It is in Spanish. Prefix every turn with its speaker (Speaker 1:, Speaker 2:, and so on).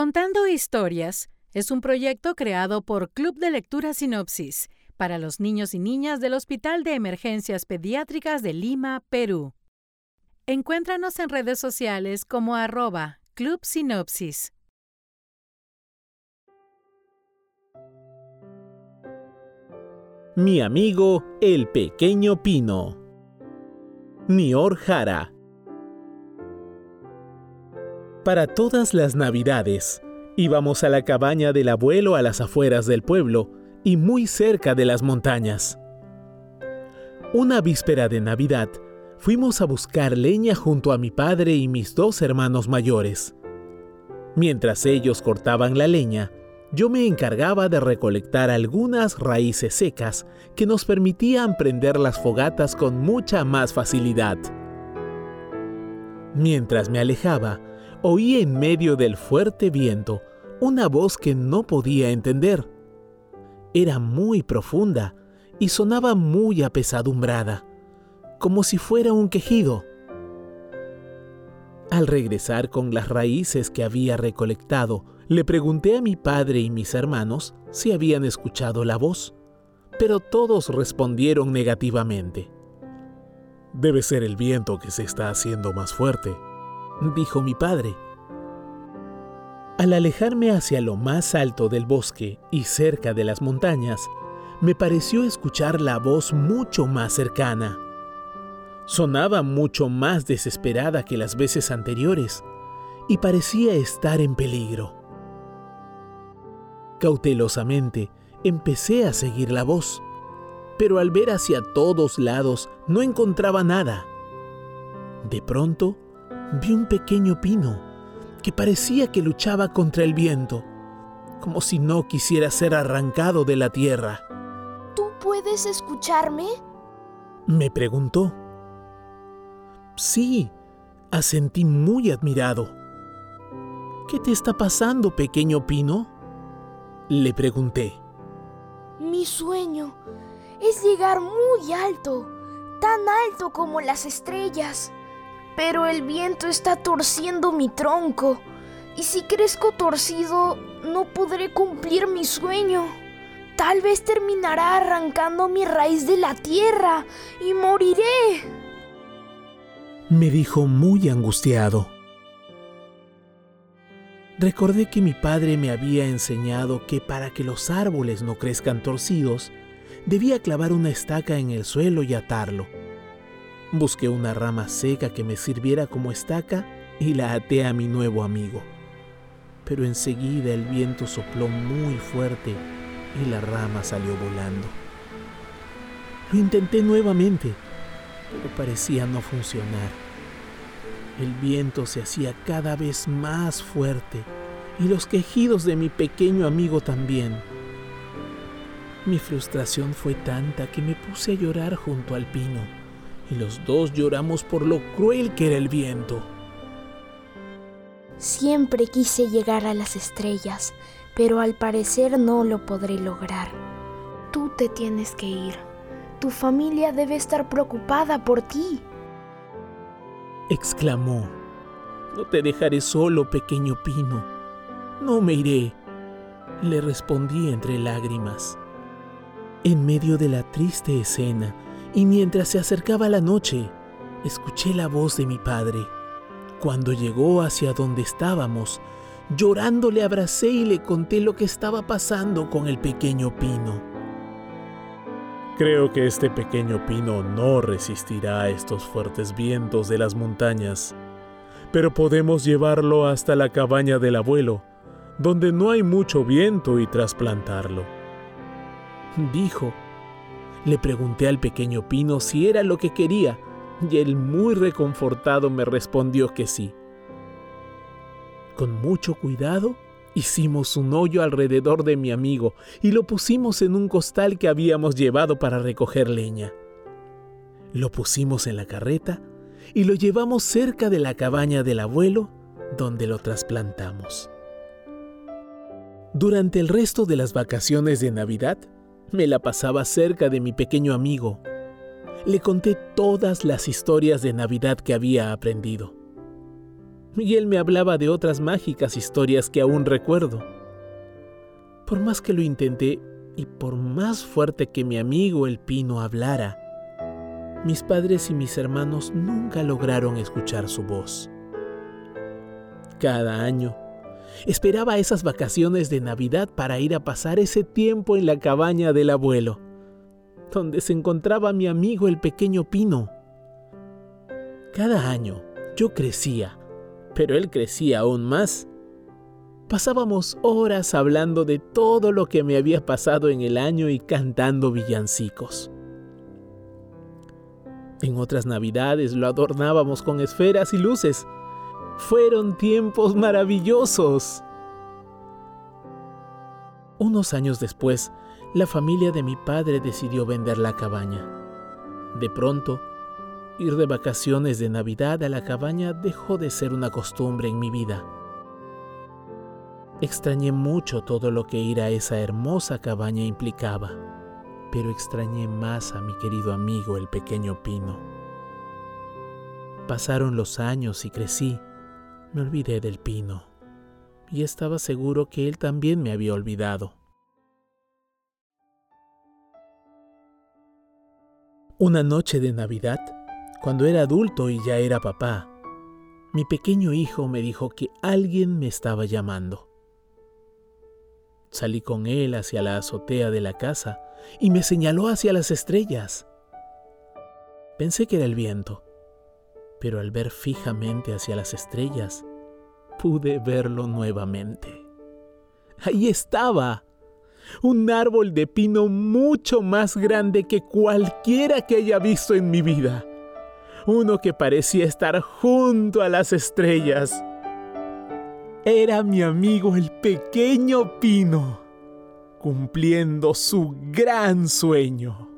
Speaker 1: Contando Historias es un proyecto creado por Club de Lectura Sinopsis para los niños y niñas del Hospital de Emergencias Pediátricas de Lima, Perú. Encuéntranos en redes sociales como arroba Club Sinopsis.
Speaker 2: Mi amigo el pequeño pino. Nior Jara. Para todas las navidades, íbamos a la cabaña del abuelo a las afueras del pueblo y muy cerca de las montañas. Una víspera de Navidad, fuimos a buscar leña junto a mi padre y mis dos hermanos mayores. Mientras ellos cortaban la leña, yo me encargaba de recolectar algunas raíces secas que nos permitían prender las fogatas con mucha más facilidad. Mientras me alejaba, oí en medio del fuerte viento una voz que no podía entender. Era muy profunda y sonaba muy apesadumbrada, como si fuera un quejido. Al regresar con las raíces que había recolectado, le pregunté a mi padre y mis hermanos si habían escuchado la voz, pero todos respondieron negativamente. Debe ser el viento que se está haciendo más fuerte, dijo mi padre. Al alejarme hacia lo más alto del bosque y cerca de las montañas, me pareció escuchar la voz mucho más cercana. Sonaba mucho más desesperada que las veces anteriores y parecía estar en peligro. Cautelosamente empecé a seguir la voz, pero al ver hacia todos lados no encontraba nada. De pronto vi un pequeño pino que parecía que luchaba contra el viento, como si no quisiera ser arrancado de la tierra.
Speaker 3: ¿Tú puedes escucharme?
Speaker 2: Me preguntó. Sí, asentí muy admirado. ¿Qué te está pasando, pequeño pino? Le pregunté.
Speaker 3: Mi sueño es llegar muy alto, tan alto como las estrellas. Pero el viento está torciendo mi tronco, y si crezco torcido, no podré cumplir mi sueño. Tal vez terminará arrancando mi raíz de la tierra y moriré.
Speaker 2: Me dijo muy angustiado. Recordé que mi padre me había enseñado que para que los árboles no crezcan torcidos, debía clavar una estaca en el suelo y atarlo. Busqué una rama seca que me sirviera como estaca y la até a mi nuevo amigo. Pero enseguida el viento sopló muy fuerte y la rama salió volando. Lo intenté nuevamente, pero parecía no funcionar. El viento se hacía cada vez más fuerte y los quejidos de mi pequeño amigo también. Mi frustración fue tanta que me puse a llorar junto al pino y los dos lloramos por lo cruel que era el viento.
Speaker 3: Siempre quise llegar a las estrellas, pero al parecer no lo podré lograr. Tú te tienes que ir. Tu familia debe estar preocupada por ti
Speaker 2: exclamó. No te dejaré solo, pequeño pino. No me iré, le respondí entre lágrimas. En medio de la triste escena, y mientras se acercaba la noche, escuché la voz de mi padre. Cuando llegó hacia donde estábamos, llorando le abracé y le conté lo que estaba pasando con el pequeño pino. Creo que este pequeño pino no resistirá a estos fuertes vientos de las montañas, pero podemos llevarlo hasta la cabaña del abuelo, donde no hay mucho viento y trasplantarlo. Dijo. Le pregunté al pequeño pino si era lo que quería, y él muy reconfortado me respondió que sí. Con mucho cuidado, Hicimos un hoyo alrededor de mi amigo y lo pusimos en un costal que habíamos llevado para recoger leña. Lo pusimos en la carreta y lo llevamos cerca de la cabaña del abuelo donde lo trasplantamos. Durante el resto de las vacaciones de Navidad, me la pasaba cerca de mi pequeño amigo. Le conté todas las historias de Navidad que había aprendido. Miguel me hablaba de otras mágicas historias que aún recuerdo. Por más que lo intenté y por más fuerte que mi amigo el pino hablara, mis padres y mis hermanos nunca lograron escuchar su voz. Cada año esperaba esas vacaciones de Navidad para ir a pasar ese tiempo en la cabaña del abuelo, donde se encontraba mi amigo el pequeño pino. Cada año yo crecía, pero él crecía aún más. Pasábamos horas hablando de todo lo que me había pasado en el año y cantando villancicos. En otras navidades lo adornábamos con esferas y luces. Fueron tiempos maravillosos. Unos años después, la familia de mi padre decidió vender la cabaña. De pronto, ir de vacaciones de Navidad a la cabaña dejó de ser una costumbre en mi vida. Extrañé mucho todo lo que ir a esa hermosa cabaña implicaba pero extrañé más a mi querido amigo el pequeño pino. Pasaron los años y crecí, me olvidé del pino, y estaba seguro que él también me había olvidado. Una noche de Navidad, cuando era adulto y ya era papá, mi pequeño hijo me dijo que alguien me estaba llamando. Salí con él hacia la azotea de la casa y me señaló hacia las estrellas. Pensé que era el viento, pero al ver fijamente hacia las estrellas, pude verlo nuevamente. Ahí estaba, un árbol de pino mucho más grande que cualquiera que haya visto en mi vida. Uno que parecía estar junto a las estrellas. Era mi amigo el pequeño pino cumpliendo su gran sueño.